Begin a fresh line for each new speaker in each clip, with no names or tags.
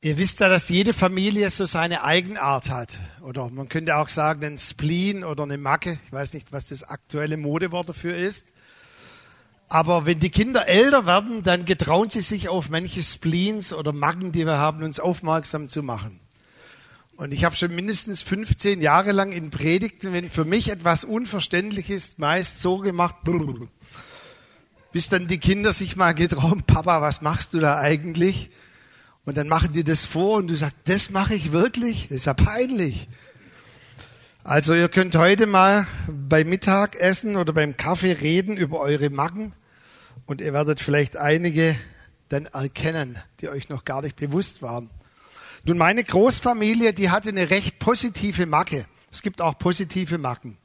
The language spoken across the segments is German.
Ihr wisst ja, dass jede Familie so seine Eigenart hat. Oder man könnte auch sagen, ein Spleen oder eine Macke. Ich weiß nicht, was das aktuelle Modewort dafür ist. Aber wenn die Kinder älter werden, dann getrauen sie sich auf manche Spleens oder Macken, die wir haben, uns aufmerksam zu machen. Und ich habe schon mindestens 15 Jahre lang in Predigten, wenn für mich etwas unverständlich ist, meist so gemacht, bis dann die Kinder sich mal getrauen, Papa, was machst du da eigentlich? Und dann machen die das vor und du sagst, das mache ich wirklich? Ist ja peinlich. Also ihr könnt heute mal beim Mittagessen oder beim Kaffee reden über eure Macken und ihr werdet vielleicht einige dann erkennen, die euch noch gar nicht bewusst waren. Nun, meine Großfamilie, die hatte eine recht positive Macke. Es gibt auch positive Macken.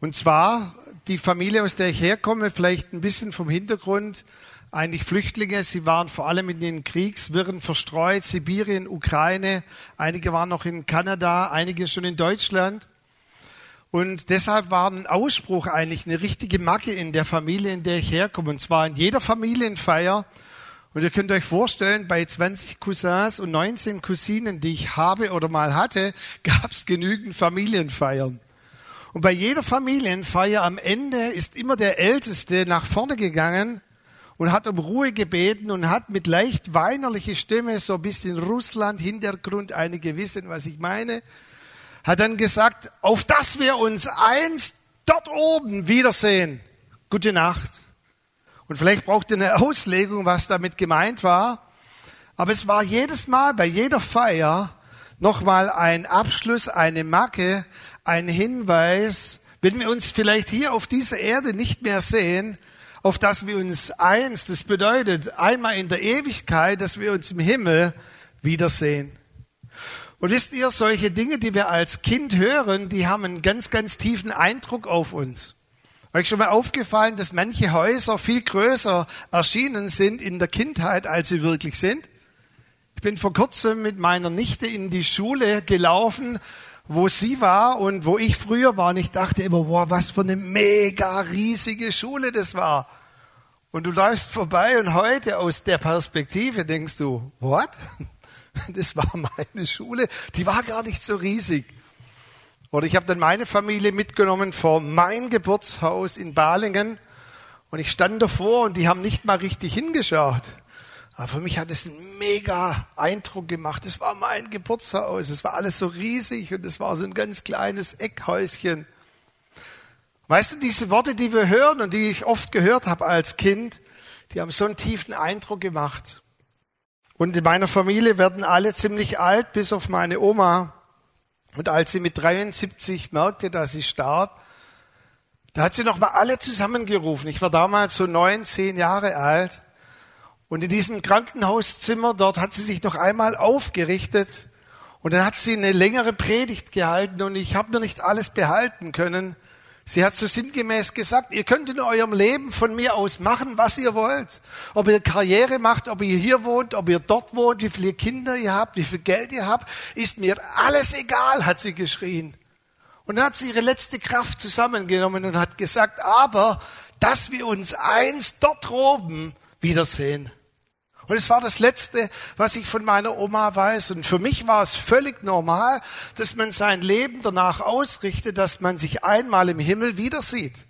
Und zwar die Familie, aus der ich herkomme, vielleicht ein bisschen vom Hintergrund, eigentlich Flüchtlinge. Sie waren vor allem in den Kriegswirren verstreut, Sibirien, Ukraine. Einige waren noch in Kanada, einige schon in Deutschland. Und deshalb war ein Ausspruch eigentlich eine richtige Macke in der Familie, in der ich herkomme. Und zwar in jeder Familienfeier. Und ihr könnt euch vorstellen, bei 20 Cousins und 19 Cousinen, die ich habe oder mal hatte, gab es genügend Familienfeiern. Und bei jeder Familienfeier am Ende ist immer der Älteste nach vorne gegangen und hat um Ruhe gebeten und hat mit leicht weinerlicher Stimme, so ein bisschen Russland-Hintergrund, einige wissen, was ich meine, hat dann gesagt, auf dass wir uns einst dort oben wiedersehen. Gute Nacht. Und vielleicht braucht ihr eine Auslegung, was damit gemeint war. Aber es war jedes Mal bei jeder Feier nochmal ein Abschluss, eine Macke, ein Hinweis, wenn wir uns vielleicht hier auf dieser Erde nicht mehr sehen, auf das wir uns eins, das bedeutet einmal in der Ewigkeit, dass wir uns im Himmel wiedersehen. Und wisst ihr, solche Dinge, die wir als Kind hören, die haben einen ganz, ganz tiefen Eindruck auf uns. Euch schon mal aufgefallen, dass manche Häuser viel größer erschienen sind in der Kindheit, als sie wirklich sind? Ich bin vor kurzem mit meiner Nichte in die Schule gelaufen wo sie war und wo ich früher war. Und ich dachte immer, boah, was für eine mega riesige Schule das war. Und du läufst vorbei und heute aus der Perspektive denkst du, what? Das war meine Schule. Die war gar nicht so riesig. Oder ich habe dann meine Familie mitgenommen vor mein Geburtshaus in Balingen und ich stand davor und die haben nicht mal richtig hingeschaut. Aber für mich hat es einen mega Eindruck gemacht. Es war mein Geburtshaus. Es war alles so riesig und es war so ein ganz kleines Eckhäuschen. Weißt du, diese Worte, die wir hören und die ich oft gehört habe als Kind, die haben so einen tiefen Eindruck gemacht. Und in meiner Familie werden alle ziemlich alt, bis auf meine Oma. Und als sie mit 73 merkte, dass sie starb, da hat sie nochmal alle zusammengerufen. Ich war damals so neun, zehn Jahre alt. Und in diesem Krankenhauszimmer, dort hat sie sich noch einmal aufgerichtet und dann hat sie eine längere Predigt gehalten und ich habe mir nicht alles behalten können. Sie hat so sinngemäß gesagt, ihr könnt in eurem Leben von mir aus machen, was ihr wollt. Ob ihr Karriere macht, ob ihr hier wohnt, ob ihr dort wohnt, wie viele Kinder ihr habt, wie viel Geld ihr habt, ist mir alles egal, hat sie geschrien. Und dann hat sie ihre letzte Kraft zusammengenommen und hat gesagt, aber dass wir uns einst dort oben wiedersehen. Und es war das Letzte, was ich von meiner Oma weiß. Und für mich war es völlig normal, dass man sein Leben danach ausrichtet, dass man sich einmal im Himmel wieder sieht.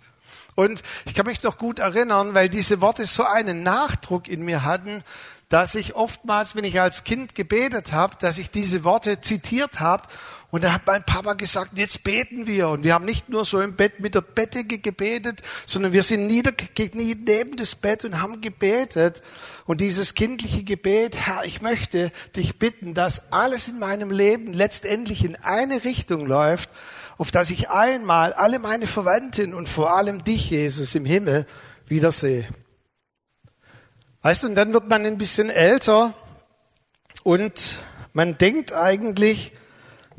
Und ich kann mich noch gut erinnern, weil diese Worte so einen Nachdruck in mir hatten, dass ich oftmals, wenn ich als Kind gebetet habe, dass ich diese Worte zitiert habe und dann hat mein Papa gesagt, jetzt beten wir. Und wir haben nicht nur so im Bett mit der Bettdecke gebetet, sondern wir sind niedergekniet neben das Bett und haben gebetet. Und dieses kindliche Gebet, Herr, ich möchte dich bitten, dass alles in meinem Leben letztendlich in eine Richtung läuft, auf dass ich einmal alle meine Verwandten und vor allem dich, Jesus, im Himmel wiedersehe. Weißt du, und dann wird man ein bisschen älter und man denkt eigentlich,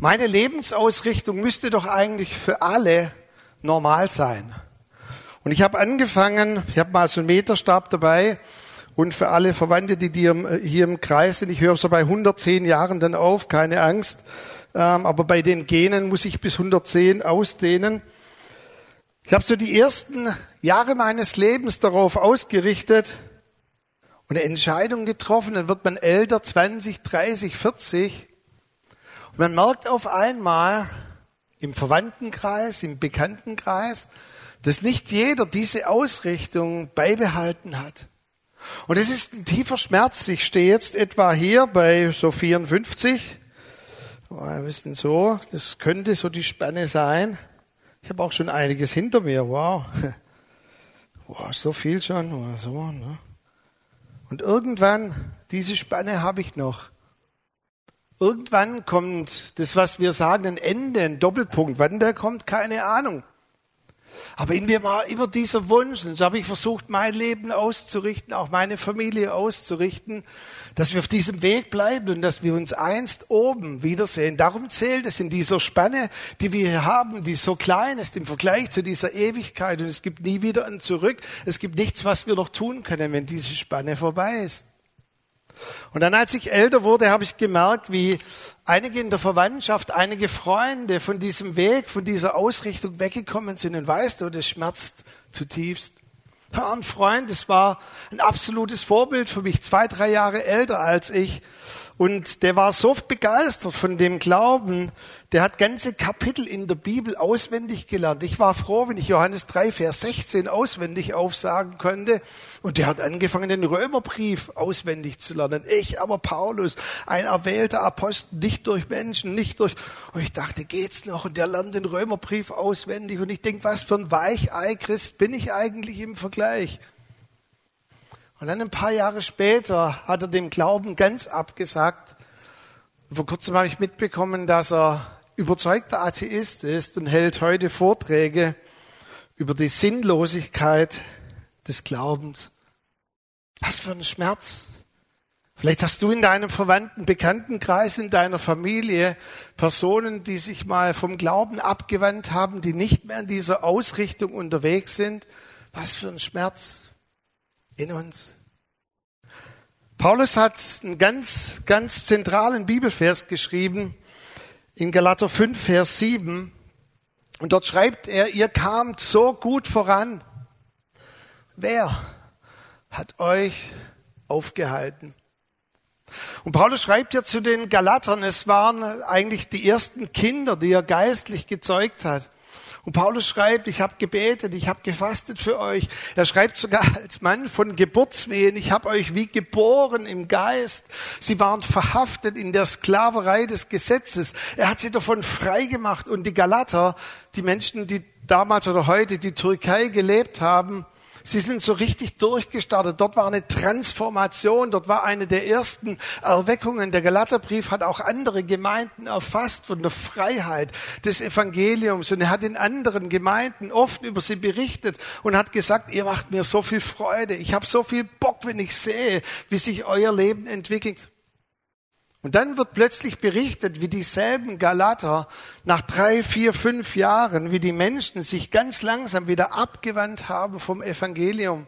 meine Lebensausrichtung müsste doch eigentlich für alle normal sein. Und ich habe angefangen, ich habe mal so einen Meterstab dabei und für alle Verwandte, die hier im Kreis sind, ich höre so bei 110 Jahren dann auf, keine Angst, ähm, aber bei den Genen muss ich bis 110 ausdehnen. Ich habe so die ersten Jahre meines Lebens darauf ausgerichtet und eine Entscheidung getroffen, dann wird man älter, 20, 30, 40. Man merkt auf einmal im Verwandtenkreis, im Bekanntenkreis, dass nicht jeder diese Ausrichtung beibehalten hat. Und es ist ein tiefer Schmerz. Ich stehe jetzt etwa hier bei so 54. Ein bisschen so, das könnte so die Spanne sein. Ich habe auch schon einiges hinter mir. Wow. Wow, so viel schon. So, ne? Und irgendwann, diese Spanne habe ich noch. Irgendwann kommt das, was wir sagen, ein Ende, ein Doppelpunkt. Wann der kommt, keine Ahnung. Aber in mir war immer dieser Wunsch, und so habe ich versucht, mein Leben auszurichten, auch meine Familie auszurichten, dass wir auf diesem Weg bleiben und dass wir uns einst oben wiedersehen. Darum zählt es in dieser Spanne, die wir hier haben, die so klein ist im Vergleich zu dieser Ewigkeit und es gibt nie wieder ein Zurück. Es gibt nichts, was wir noch tun können, wenn diese Spanne vorbei ist. Und dann, als ich älter wurde, habe ich gemerkt, wie einige in der Verwandtschaft, einige Freunde von diesem Weg, von dieser Ausrichtung weggekommen sind. Und weißt du, das schmerzt zutiefst. Ein Freund, das war ein absolutes Vorbild für mich, zwei, drei Jahre älter als ich. Und der war so begeistert von dem Glauben, der hat ganze Kapitel in der Bibel auswendig gelernt. Ich war froh, wenn ich Johannes 3, Vers 16 auswendig aufsagen konnte. Und der hat angefangen, den Römerbrief auswendig zu lernen. Ich aber Paulus, ein erwählter Apostel, nicht durch Menschen, nicht durch... Und ich dachte, geht's noch? Und der lernt den Römerbrief auswendig. Und ich denke, was für ein Weichei-Christ bin ich eigentlich im Vergleich? Und dann ein paar Jahre später hat er dem Glauben ganz abgesagt. Vor kurzem habe ich mitbekommen, dass er überzeugter Atheist ist und hält heute Vorträge über die Sinnlosigkeit des Glaubens. Was für ein Schmerz. Vielleicht hast du in deinem verwandten Bekanntenkreis, in deiner Familie Personen, die sich mal vom Glauben abgewandt haben, die nicht mehr in dieser Ausrichtung unterwegs sind. Was für ein Schmerz in uns. Paulus hat einen ganz, ganz zentralen Bibelvers geschrieben in Galater 5, Vers 7. Und dort schreibt er, ihr kamt so gut voran. Wer hat euch aufgehalten? Und Paulus schreibt ja zu den Galatern, es waren eigentlich die ersten Kinder, die er geistlich gezeugt hat. Und Paulus schreibt, ich habe gebetet, ich habe gefastet für euch. Er schreibt sogar als Mann von Geburtswehen, ich habe euch wie geboren im Geist. Sie waren verhaftet in der Sklaverei des Gesetzes. Er hat sie davon frei gemacht. Und die Galater, die Menschen, die damals oder heute die Türkei gelebt haben, Sie sind so richtig durchgestartet. Dort war eine Transformation. Dort war eine der ersten Erweckungen. Der Galaterbrief hat auch andere Gemeinden erfasst von der Freiheit des Evangeliums. Und er hat in anderen Gemeinden oft über sie berichtet und hat gesagt, ihr macht mir so viel Freude. Ich habe so viel Bock, wenn ich sehe, wie sich euer Leben entwickelt. Und dann wird plötzlich berichtet, wie dieselben Galater nach drei, vier, fünf Jahren, wie die Menschen sich ganz langsam wieder abgewandt haben vom Evangelium.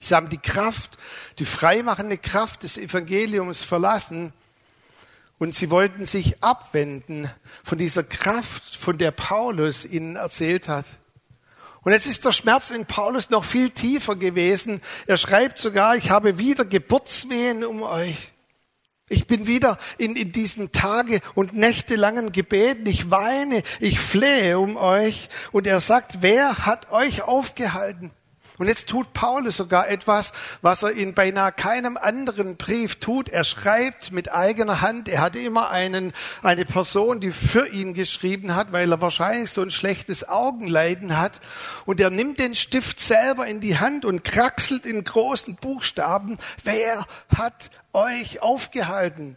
Sie haben die Kraft, die freimachende Kraft des Evangeliums verlassen und sie wollten sich abwenden von dieser Kraft, von der Paulus ihnen erzählt hat. Und jetzt ist der Schmerz in Paulus noch viel tiefer gewesen. Er schreibt sogar, ich habe wieder Geburtswehen um euch. Ich bin wieder in, in diesen Tage und nächtelangen Gebeten. Ich weine, ich flehe um euch. Und er sagt, wer hat euch aufgehalten? Und jetzt tut Paulus sogar etwas, was er in beinahe keinem anderen Brief tut. Er schreibt mit eigener Hand. Er hatte immer einen, eine Person, die für ihn geschrieben hat, weil er wahrscheinlich so ein schlechtes Augenleiden hat. Und er nimmt den Stift selber in die Hand und kraxelt in großen Buchstaben. Wer hat euch aufgehalten?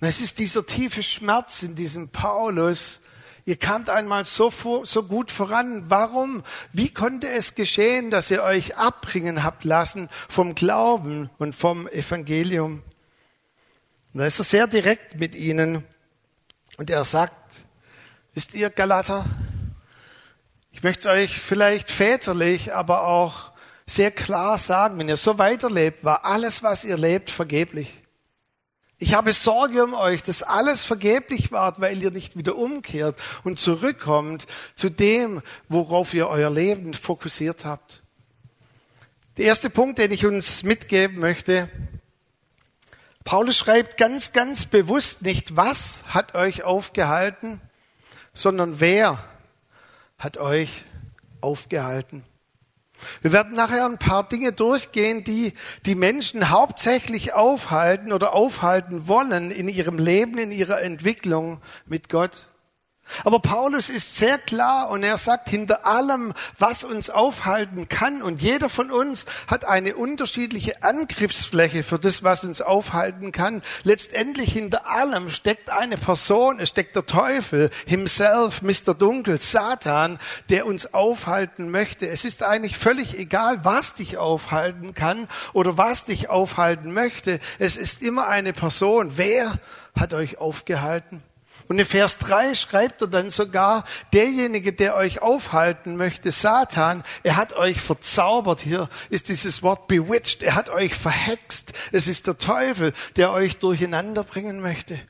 Es ist dieser tiefe Schmerz in diesem Paulus, Ihr kamt einmal so, so gut voran. Warum? Wie konnte es geschehen, dass ihr euch abbringen habt lassen vom Glauben und vom Evangelium? Und da ist er sehr direkt mit ihnen. Und er sagt, wisst ihr Galater, ich möchte euch vielleicht väterlich, aber auch sehr klar sagen, wenn ihr so weiterlebt, war alles, was ihr lebt, vergeblich. Ich habe Sorge um euch, dass alles vergeblich wart, weil ihr nicht wieder umkehrt und zurückkommt zu dem, worauf ihr euer Leben fokussiert habt. Der erste Punkt, den ich uns mitgeben möchte, Paulus schreibt ganz, ganz bewusst nicht, was hat euch aufgehalten, sondern wer hat euch aufgehalten. Wir werden nachher ein paar Dinge durchgehen, die die Menschen hauptsächlich aufhalten oder aufhalten wollen in ihrem Leben, in ihrer Entwicklung mit Gott. Aber Paulus ist sehr klar und er sagt, hinter allem, was uns aufhalten kann, und jeder von uns hat eine unterschiedliche Angriffsfläche für das, was uns aufhalten kann. Letztendlich hinter allem steckt eine Person, es steckt der Teufel, himself, Mr. Dunkel, Satan, der uns aufhalten möchte. Es ist eigentlich völlig egal, was dich aufhalten kann oder was dich aufhalten möchte. Es ist immer eine Person. Wer hat euch aufgehalten? Und in Vers 3 schreibt er dann sogar, derjenige, der euch aufhalten möchte, Satan, er hat euch verzaubert. Hier ist dieses Wort bewitched. Er hat euch verhext. Es ist der Teufel, der euch durcheinander bringen möchte.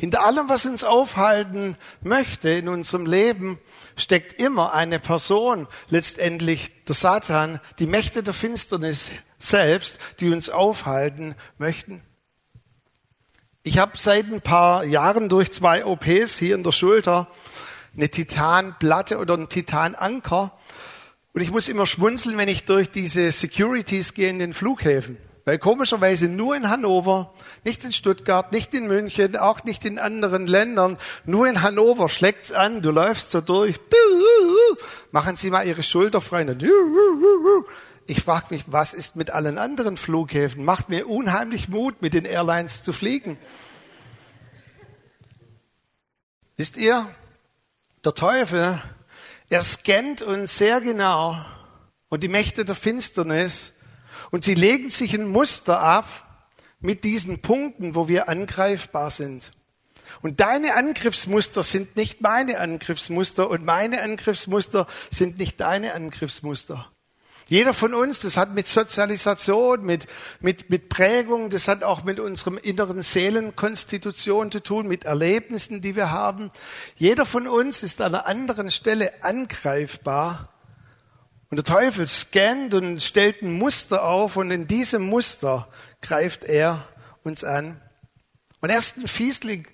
Hinter allem, was uns aufhalten möchte in unserem Leben, steckt immer eine Person, letztendlich der Satan, die Mächte der Finsternis selbst, die uns aufhalten möchten. Ich habe seit ein paar Jahren durch zwei OPs hier in der Schulter eine Titanplatte oder einen Titananker. Und ich muss immer schmunzeln, wenn ich durch diese Securities gehe in den Flughäfen. Weil komischerweise nur in Hannover, nicht in Stuttgart, nicht in München, auch nicht in anderen Ländern, nur in Hannover schlägt's an, du läufst so durch, machen Sie mal Ihre Schulter frei. Ich frage mich, was ist mit allen anderen Flughäfen? Macht mir unheimlich Mut, mit den Airlines zu fliegen. Wisst ihr, der Teufel, er scannt uns sehr genau und die Mächte der Finsternis und sie legen sich ein Muster ab mit diesen Punkten, wo wir angreifbar sind. Und deine Angriffsmuster sind nicht meine Angriffsmuster und meine Angriffsmuster sind nicht deine Angriffsmuster. Jeder von uns, das hat mit Sozialisation, mit, mit, mit Prägung, das hat auch mit unserem inneren Seelenkonstitution zu tun, mit Erlebnissen, die wir haben. Jeder von uns ist an einer anderen Stelle angreifbar. Und der Teufel scannt und stellt ein Muster auf und in diesem Muster greift er uns an. Und er ist ein Fiesling,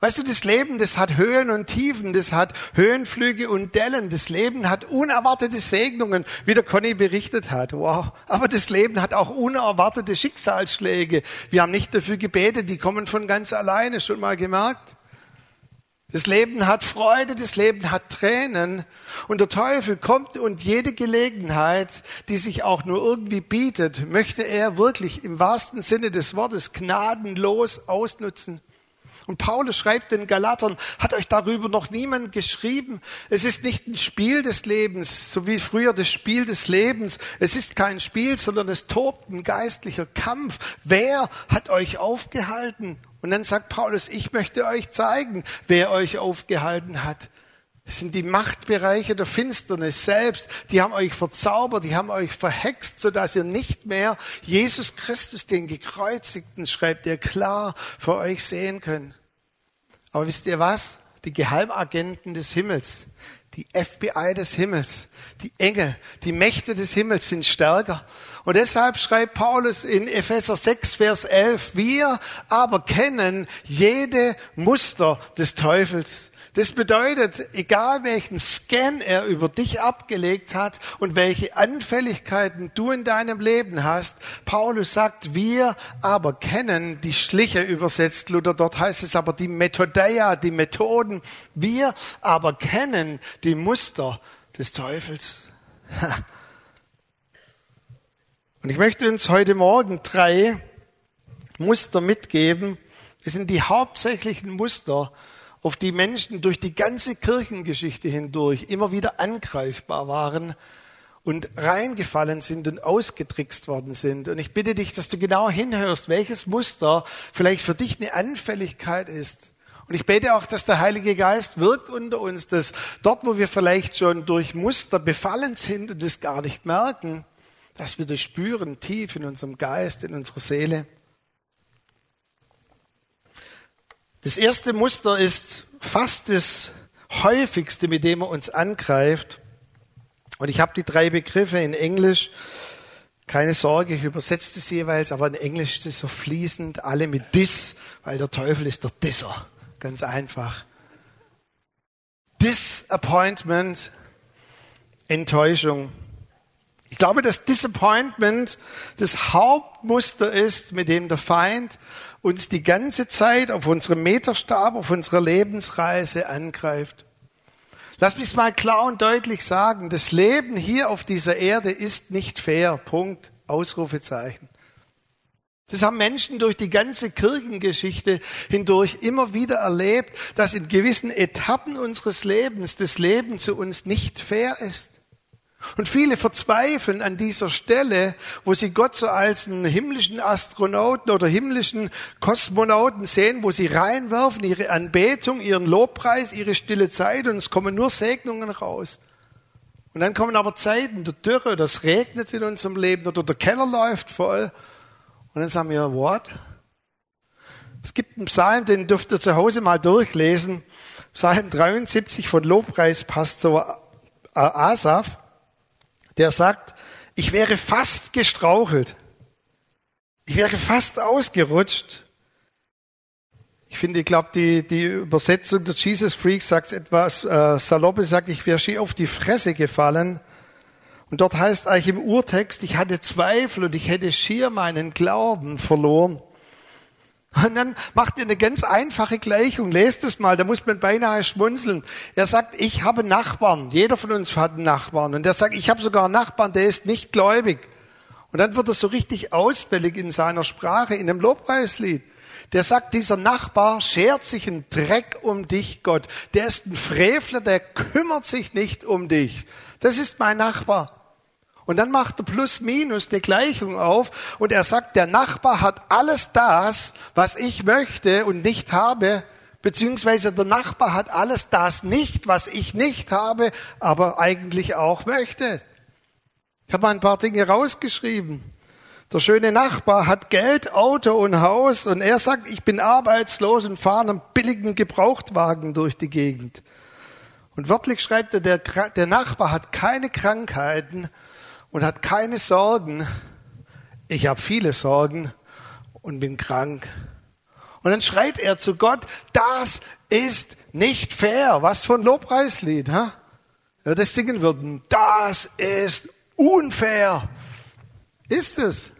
Weißt du, das Leben, das hat Höhen und Tiefen, das hat Höhenflüge und Dellen. Das Leben hat unerwartete Segnungen, wie der Conny berichtet hat. Wow. Aber das Leben hat auch unerwartete Schicksalsschläge. Wir haben nicht dafür gebetet, die kommen von ganz alleine, schon mal gemerkt. Das Leben hat Freude, das Leben hat Tränen. Und der Teufel kommt und jede Gelegenheit, die sich auch nur irgendwie bietet, möchte er wirklich im wahrsten Sinne des Wortes gnadenlos ausnutzen. Und Paulus schreibt den Galatern, hat euch darüber noch niemand geschrieben? Es ist nicht ein Spiel des Lebens, so wie früher das Spiel des Lebens. Es ist kein Spiel, sondern es tobt ein geistlicher Kampf. Wer hat euch aufgehalten? Und dann sagt Paulus, ich möchte euch zeigen, wer euch aufgehalten hat. Es sind die Machtbereiche der Finsternis selbst, die haben euch verzaubert, die haben euch verhext, sodass ihr nicht mehr Jesus Christus, den Gekreuzigten, schreibt ihr klar, vor euch sehen könnt. Aber wisst ihr was? Die Geheimagenten des Himmels, die FBI des Himmels, die Engel, die Mächte des Himmels sind stärker. Und deshalb schreibt Paulus in Epheser 6, Vers 11, wir aber kennen jede Muster des Teufels. Das bedeutet, egal welchen Scan er über dich abgelegt hat und welche Anfälligkeiten du in deinem Leben hast, Paulus sagt, wir aber kennen die Schliche übersetzt, Luther, dort heißt es aber die Methodeia, die Methoden, wir aber kennen die Muster des Teufels. Und ich möchte uns heute Morgen drei Muster mitgeben. Das sind die hauptsächlichen Muster, auf die Menschen durch die ganze Kirchengeschichte hindurch immer wieder angreifbar waren und reingefallen sind und ausgetrickst worden sind. Und ich bitte dich, dass du genau hinhörst, welches Muster vielleicht für dich eine Anfälligkeit ist. Und ich bete auch, dass der Heilige Geist wirkt unter uns, dass dort, wo wir vielleicht schon durch Muster befallen sind und es gar nicht merken, dass wir das spüren tief in unserem Geist, in unserer Seele. Das erste Muster ist fast das häufigste, mit dem er uns angreift. Und ich habe die drei Begriffe in Englisch. Keine Sorge, ich übersetze es jeweils, aber in Englisch ist es so fließend, alle mit Dis, weil der Teufel ist der Disser. Ganz einfach. Disappointment, Enttäuschung. Ich glaube, dass Disappointment das Hauptmuster ist, mit dem der Feind uns die ganze Zeit auf unserem Meterstab, auf unserer Lebensreise angreift. Lass mich mal klar und deutlich sagen, das Leben hier auf dieser Erde ist nicht fair. Punkt. Ausrufezeichen. Das haben Menschen durch die ganze Kirchengeschichte hindurch immer wieder erlebt, dass in gewissen Etappen unseres Lebens das Leben zu uns nicht fair ist. Und viele verzweifeln an dieser Stelle, wo sie Gott so als einen himmlischen Astronauten oder himmlischen Kosmonauten sehen, wo sie reinwerfen ihre Anbetung, ihren Lobpreis, ihre stille Zeit und es kommen nur Segnungen raus. Und dann kommen aber Zeiten der Dürre, das regnet in unserem Leben oder der Keller läuft voll. Und dann sagen wir, what? Es gibt einen Psalm, den dürft ihr zu Hause mal durchlesen. Psalm 73 von Lobpreispastor Asaf der sagt, ich wäre fast gestrauchelt. Ich wäre fast ausgerutscht. Ich finde, ich glaube, die, die Übersetzung der Jesus Freak sagt etwas äh, saloppe, sagt, ich wäre schier auf die Fresse gefallen. Und dort heißt eigentlich im Urtext, ich hatte Zweifel und ich hätte schier meinen Glauben verloren. Und dann macht er eine ganz einfache Gleichung. Lest es mal, da muss man beinahe schmunzeln. Er sagt, ich habe Nachbarn. Jeder von uns hat einen Nachbarn. Und er sagt, ich habe sogar einen Nachbarn, der ist nicht gläubig. Und dann wird er so richtig ausfällig in seiner Sprache, in einem Lobpreislied. Der sagt, dieser Nachbar schert sich einen Dreck um dich, Gott. Der ist ein Frevler, der kümmert sich nicht um dich. Das ist mein Nachbar. Und dann macht er plus minus die Gleichung auf und er sagt, der Nachbar hat alles das, was ich möchte und nicht habe, beziehungsweise der Nachbar hat alles das nicht, was ich nicht habe, aber eigentlich auch möchte. Ich habe mal ein paar Dinge rausgeschrieben. Der schöne Nachbar hat Geld, Auto und Haus und er sagt, ich bin arbeitslos und fahre einen billigen Gebrauchtwagen durch die Gegend. Und wörtlich schreibt er, der, der Nachbar hat keine Krankheiten und hat keine Sorgen. Ich habe viele Sorgen und bin krank. Und dann schreit er zu Gott, das ist nicht fair. Was für ein Lobpreislied, ha? Ja, das singen würden. Das ist unfair. Ist es?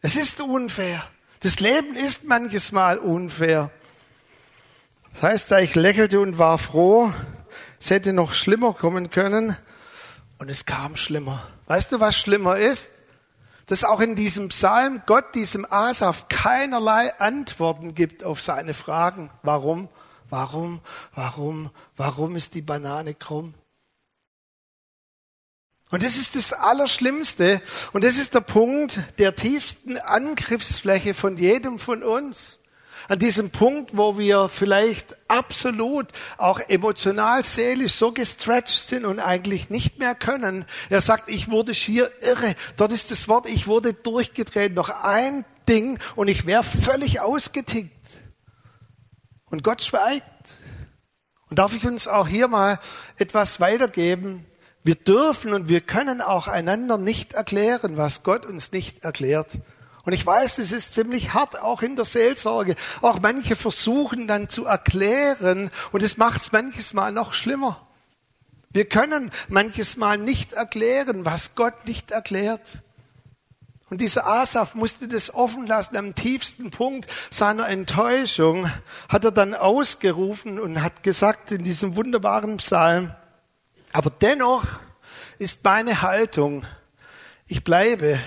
Es ist unfair. Das Leben ist manches Mal unfair. Das heißt, ich lächelte und war froh. Es hätte noch schlimmer kommen können. Und es kam schlimmer. Weißt du, was schlimmer ist? Dass auch in diesem Psalm Gott diesem Asaf keinerlei Antworten gibt auf seine Fragen. Warum? Warum? Warum? Warum ist die Banane krumm? Und das ist das Allerschlimmste. Und das ist der Punkt der tiefsten Angriffsfläche von jedem von uns an diesem Punkt, wo wir vielleicht absolut auch emotional, seelisch so gestretched sind und eigentlich nicht mehr können. Er sagt, ich wurde schier irre. Dort ist das Wort, ich wurde durchgedreht. Noch ein Ding und ich wäre völlig ausgetickt. Und Gott schweigt. Und darf ich uns auch hier mal etwas weitergeben? Wir dürfen und wir können auch einander nicht erklären, was Gott uns nicht erklärt. Und ich weiß, es ist ziemlich hart, auch in der Seelsorge. Auch manche versuchen dann zu erklären und es macht es manches Mal noch schlimmer. Wir können manches Mal nicht erklären, was Gott nicht erklärt. Und dieser Asaf musste das offen lassen. Am tiefsten Punkt seiner Enttäuschung hat er dann ausgerufen und hat gesagt in diesem wunderbaren Psalm, aber dennoch ist meine Haltung, ich bleibe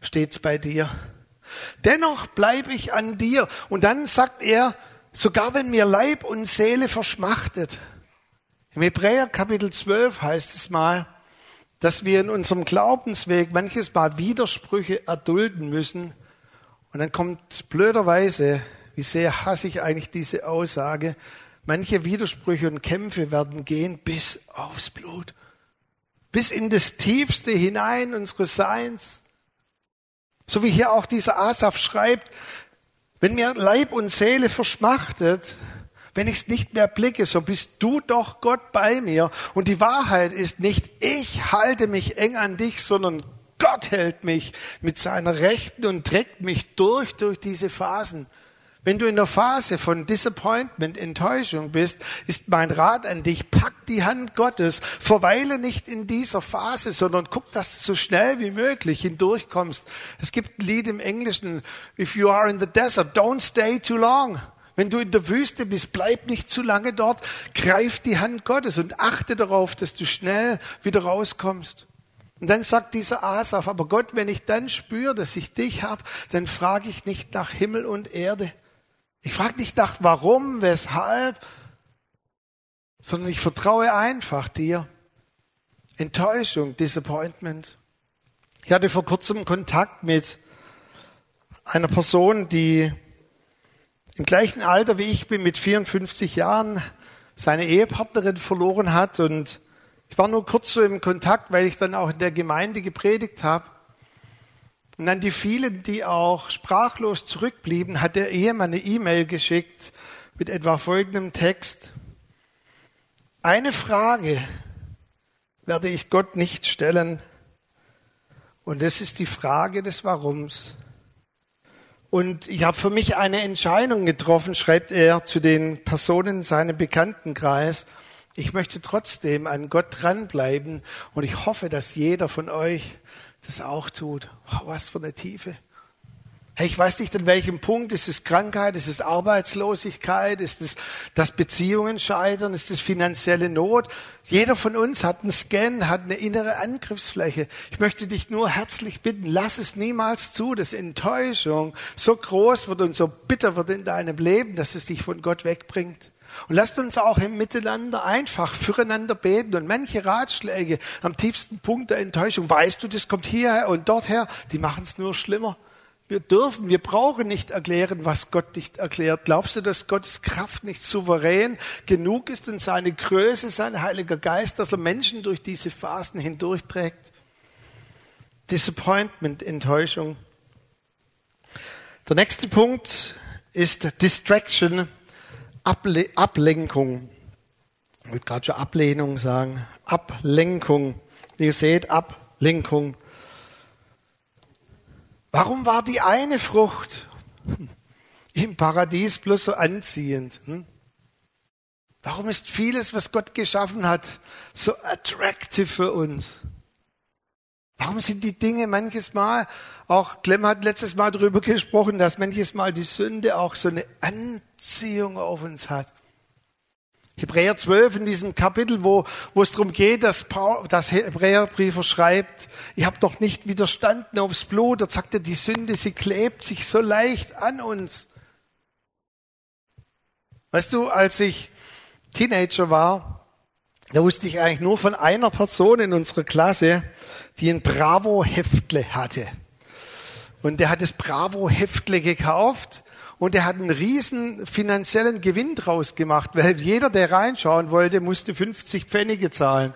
stets bei dir. Dennoch bleibe ich an dir. Und dann sagt er, sogar wenn mir Leib und Seele verschmachtet. Im Hebräer Kapitel 12 heißt es mal, dass wir in unserem Glaubensweg manches Mal Widersprüche erdulden müssen. Und dann kommt blöderweise, wie sehr hasse ich eigentlich diese Aussage, manche Widersprüche und Kämpfe werden gehen bis aufs Blut, bis in das Tiefste hinein unseres Seins. So wie hier auch dieser Asaf schreibt, wenn mir Leib und Seele verschmachtet, wenn ich es nicht mehr blicke, so bist du doch Gott bei mir. Und die Wahrheit ist nicht, ich halte mich eng an dich, sondern Gott hält mich mit seiner Rechten und trägt mich durch, durch diese Phasen. Wenn du in der Phase von Disappointment, Enttäuschung bist, ist mein Rat an dich, pack die Hand Gottes, verweile nicht in dieser Phase, sondern guck, dass du so schnell wie möglich hindurchkommst. Es gibt ein Lied im Englischen, if you are in the desert, don't stay too long. Wenn du in der Wüste bist, bleib nicht zu lange dort, greif die Hand Gottes und achte darauf, dass du schnell wieder rauskommst. Und dann sagt dieser Asaf, aber Gott, wenn ich dann spüre, dass ich dich hab, dann frage ich nicht nach Himmel und Erde. Ich frage nicht nach warum, weshalb, sondern ich vertraue einfach dir. Enttäuschung, Disappointment. Ich hatte vor kurzem Kontakt mit einer Person, die im gleichen Alter wie ich bin, mit 54 Jahren, seine Ehepartnerin verloren hat und ich war nur kurz so im Kontakt, weil ich dann auch in der Gemeinde gepredigt habe. Und an die vielen, die auch sprachlos zurückblieben, hat der Ehemann eine E-Mail geschickt mit etwa folgendem Text. Eine Frage werde ich Gott nicht stellen. Und das ist die Frage des Warums. Und ich habe für mich eine Entscheidung getroffen, schreibt er zu den Personen in seinem Bekanntenkreis. Ich möchte trotzdem an Gott dranbleiben und ich hoffe, dass jeder von euch das auch tut. Wow, was für eine Tiefe. Hey, ich weiß nicht, an welchem Punkt. Ist es Krankheit? Ist es Arbeitslosigkeit? Ist es, dass Beziehungen scheitern? Ist es finanzielle Not? Jeder von uns hat einen Scan, hat eine innere Angriffsfläche. Ich möchte dich nur herzlich bitten, lass es niemals zu, dass Enttäuschung so groß wird und so bitter wird in deinem Leben, dass es dich von Gott wegbringt. Und lasst uns auch im Miteinander einfach füreinander beten und manche Ratschläge am tiefsten Punkt der Enttäuschung, weißt du, das kommt hierher und dorther, die machen es nur schlimmer. Wir dürfen, wir brauchen nicht erklären, was Gott nicht erklärt. Glaubst du, dass Gottes Kraft nicht souverän genug ist und seine Größe, sein Heiliger Geist, dass er Menschen durch diese Phasen hindurchträgt? Disappointment, Enttäuschung. Der nächste Punkt ist Distraction. Able Ablenkung. Ich würde gerade schon Ablehnung sagen. Ablenkung. Ihr seht, Ablenkung. Warum war die eine Frucht im Paradies bloß so anziehend? Hm? Warum ist vieles, was Gott geschaffen hat, so attractive für uns? Warum sind die Dinge manches Mal, auch Clem hat letztes Mal darüber gesprochen, dass manches Mal die Sünde auch so eine Anziehung auf uns hat. Hebräer 12 in diesem Kapitel, wo, wo es darum geht, dass Paul, das Hebräerbriefer schreibt, ihr habt doch nicht widerstanden aufs Blut. Da sagt er, die Sünde, sie klebt sich so leicht an uns. Weißt du, als ich Teenager war, da wusste ich eigentlich nur von einer Person in unserer Klasse, die ein Bravo-Heftle hatte. Und der hat das Bravo-Heftle gekauft und er hat einen riesen finanziellen Gewinn draus gemacht, weil jeder, der reinschauen wollte, musste 50 Pfennige zahlen.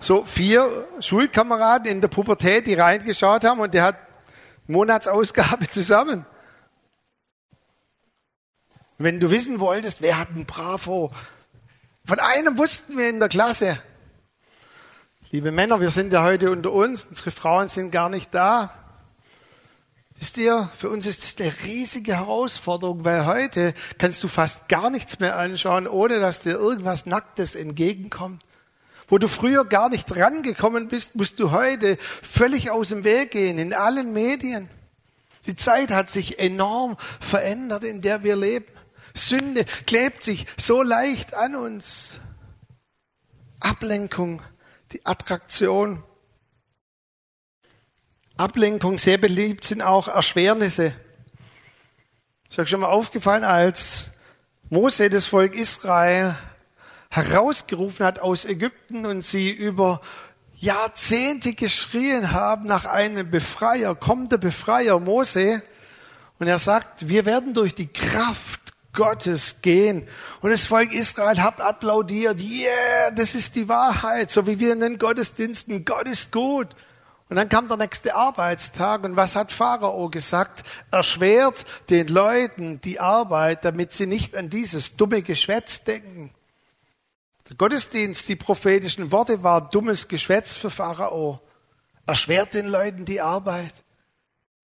So vier Schulkameraden in der Pubertät, die reingeschaut haben und der hat Monatsausgabe zusammen. Wenn du wissen wolltest, wer hat ein Bravo von einem wussten wir in der Klasse. Liebe Männer, wir sind ja heute unter uns, unsere Frauen sind gar nicht da. Wisst ihr, für uns ist das eine riesige Herausforderung, weil heute kannst du fast gar nichts mehr anschauen, ohne dass dir irgendwas Nacktes entgegenkommt. Wo du früher gar nicht rangekommen bist, musst du heute völlig aus dem Weg gehen, in allen Medien. Die Zeit hat sich enorm verändert, in der wir leben. Sünde klebt sich so leicht an uns. Ablenkung, die Attraktion. Ablenkung, sehr beliebt sind auch Erschwernisse. Ist euch schon mal aufgefallen, als Mose das Volk Israel herausgerufen hat aus Ägypten und sie über Jahrzehnte geschrien haben nach einem Befreier, kommt der Befreier Mose. Und er sagt, wir werden durch die Kraft Gottes gehen. Und das Volk Israel hat applaudiert. Yeah, das ist die Wahrheit. So wie wir in den Gottesdiensten. Gott ist gut. Und dann kam der nächste Arbeitstag. Und was hat Pharao gesagt? Erschwert den Leuten die Arbeit, damit sie nicht an dieses dumme Geschwätz denken. Der Gottesdienst, die prophetischen Worte war dummes Geschwätz für Pharao. erschwert den Leuten die Arbeit.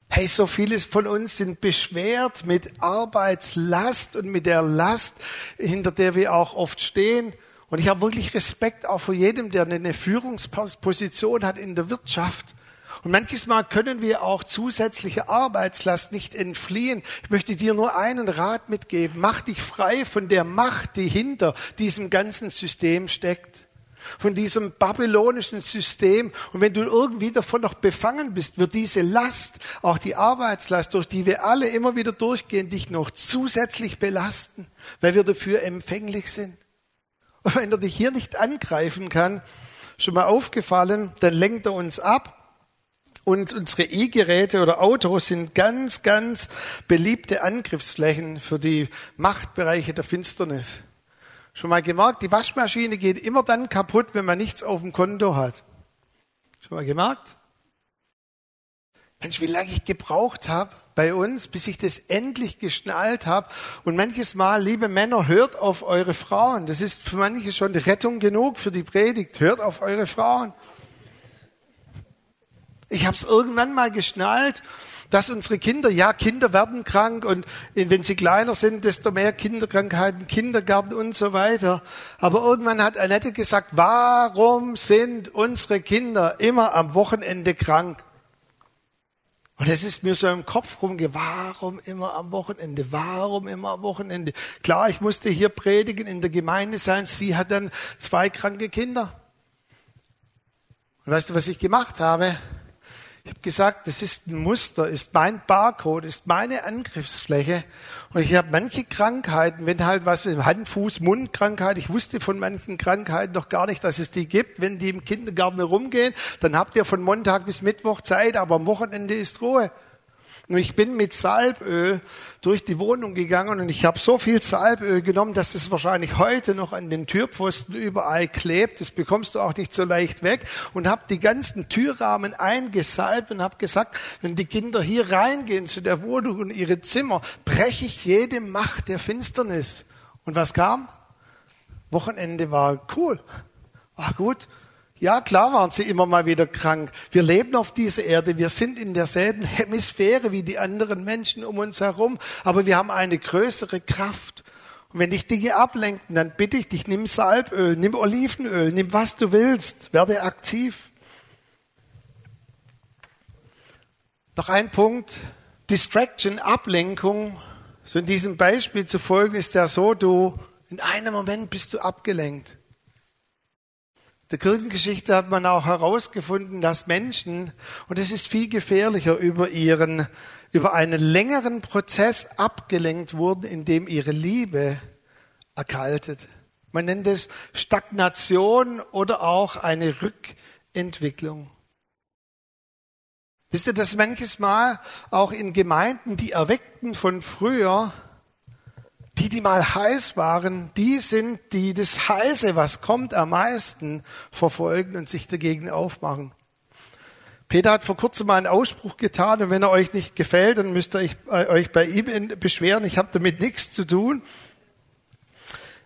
Hey, so viele von uns sind beschwert mit Arbeitslast und mit der Last, hinter der wir auch oft stehen. Und ich habe wirklich Respekt auch vor jedem, der eine Führungsposition hat in der Wirtschaft. Und manches Mal können wir auch zusätzliche Arbeitslast nicht entfliehen. Ich möchte dir nur einen Rat mitgeben. Mach dich frei von der Macht, die hinter diesem ganzen System steckt. Von diesem babylonischen System. Und wenn du irgendwie davon noch befangen bist, wird diese Last, auch die Arbeitslast, durch die wir alle immer wieder durchgehen, dich noch zusätzlich belasten, weil wir dafür empfänglich sind. Und wenn er dich hier nicht angreifen kann, schon mal aufgefallen, dann lenkt er uns ab. Und unsere E-Geräte oder Autos sind ganz, ganz beliebte Angriffsflächen für die Machtbereiche der Finsternis. Schon mal gemerkt, die Waschmaschine geht immer dann kaputt, wenn man nichts auf dem Konto hat. Schon mal gemerkt? Mensch, wie lange ich gebraucht habe bei uns, bis ich das endlich geschnallt habe. Und manches Mal, liebe Männer, hört auf eure Frauen. Das ist für manche schon Rettung genug für die Predigt. Hört auf eure Frauen. Ich habe es irgendwann mal geschnallt, dass unsere Kinder, ja, Kinder werden krank und wenn sie kleiner sind, desto mehr Kinderkrankheiten, Kindergarten und so weiter. Aber irgendwann hat Annette gesagt, warum sind unsere Kinder immer am Wochenende krank? Und es ist mir so im Kopf rumge, warum immer am Wochenende? Warum immer am Wochenende? Klar, ich musste hier predigen, in der Gemeinde sein. Sie hat dann zwei kranke Kinder. Und weißt du, was ich gemacht habe? Ich habe gesagt, das ist ein Muster, ist mein Barcode, ist meine Angriffsfläche. Und ich habe manche Krankheiten, wenn halt was, Hand, Fuß, Mund Krankheit, ich wusste von manchen Krankheiten noch gar nicht, dass es die gibt. Wenn die im Kindergarten rumgehen, dann habt ihr von Montag bis Mittwoch Zeit, aber am Wochenende ist Ruhe. Und ich bin mit Salböl durch die Wohnung gegangen und ich habe so viel Salböl genommen, dass es wahrscheinlich heute noch an den Türpfosten überall klebt. Das bekommst du auch nicht so leicht weg. Und habe die ganzen Türrahmen eingesalbt und habe gesagt, wenn die Kinder hier reingehen zu der Wohnung und ihre Zimmer, breche ich jede Macht der Finsternis. Und was kam? Wochenende war cool. War gut. Ja, klar waren sie immer mal wieder krank. Wir leben auf dieser Erde, wir sind in derselben Hemisphäre wie die anderen Menschen um uns herum, aber wir haben eine größere Kraft. Und wenn dich Dinge ablenken, dann bitte ich dich, nimm Salböl, nimm Olivenöl, nimm was du willst, werde aktiv. Noch ein Punkt, Distraction, Ablenkung. So in diesem Beispiel zu folgen ist ja so, du, in einem Moment bist du abgelenkt der Kirchengeschichte hat man auch herausgefunden, dass Menschen, und es ist viel gefährlicher, über ihren, über einen längeren Prozess abgelenkt wurden, in dem ihre Liebe erkaltet. Man nennt es Stagnation oder auch eine Rückentwicklung. Wisst ihr, dass manches Mal auch in Gemeinden die Erweckten von früher die, die mal heiß waren, die sind, die das Heiße, was kommt, am meisten verfolgen und sich dagegen aufmachen. Peter hat vor kurzem mal einen Ausspruch getan und wenn er euch nicht gefällt, dann müsst ihr euch bei ihm beschweren. Ich habe damit nichts zu tun.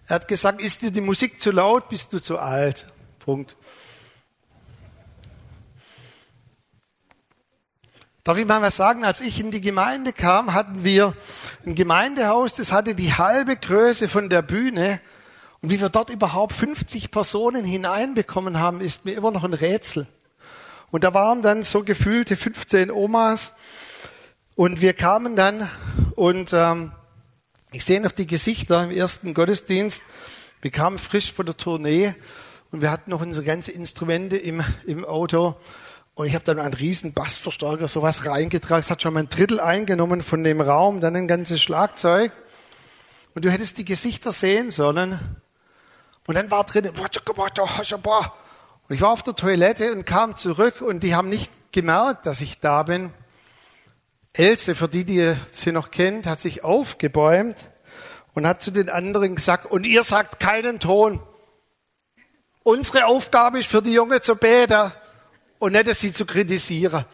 Er hat gesagt, ist dir die Musik zu laut, bist du zu alt. Punkt. Darf ich mal was sagen? Als ich in die Gemeinde kam, hatten wir ein Gemeindehaus, das hatte die halbe Größe von der Bühne. Und wie wir dort überhaupt 50 Personen hineinbekommen haben, ist mir immer noch ein Rätsel. Und da waren dann so gefühlte 15 Omas. Und wir kamen dann und ähm, ich sehe noch die Gesichter im ersten Gottesdienst. Wir kamen frisch von der Tournee und wir hatten noch unsere ganzen Instrumente im, im Auto. Und ich habe dann einen riesen Bassverstärker, sowas reingetragen. Es hat schon mal ein Drittel eingenommen von dem Raum, dann ein ganzes Schlagzeug. Und du hättest die Gesichter sehen sollen. Und dann war drin, und ich war auf der Toilette und kam zurück und die haben nicht gemerkt, dass ich da bin. Else, für die, die sie noch kennt, hat sich aufgebäumt und hat zu den anderen gesagt, und ihr sagt keinen Ton. Unsere Aufgabe ist für die Junge zu beten und nicht sie zu kritisieren.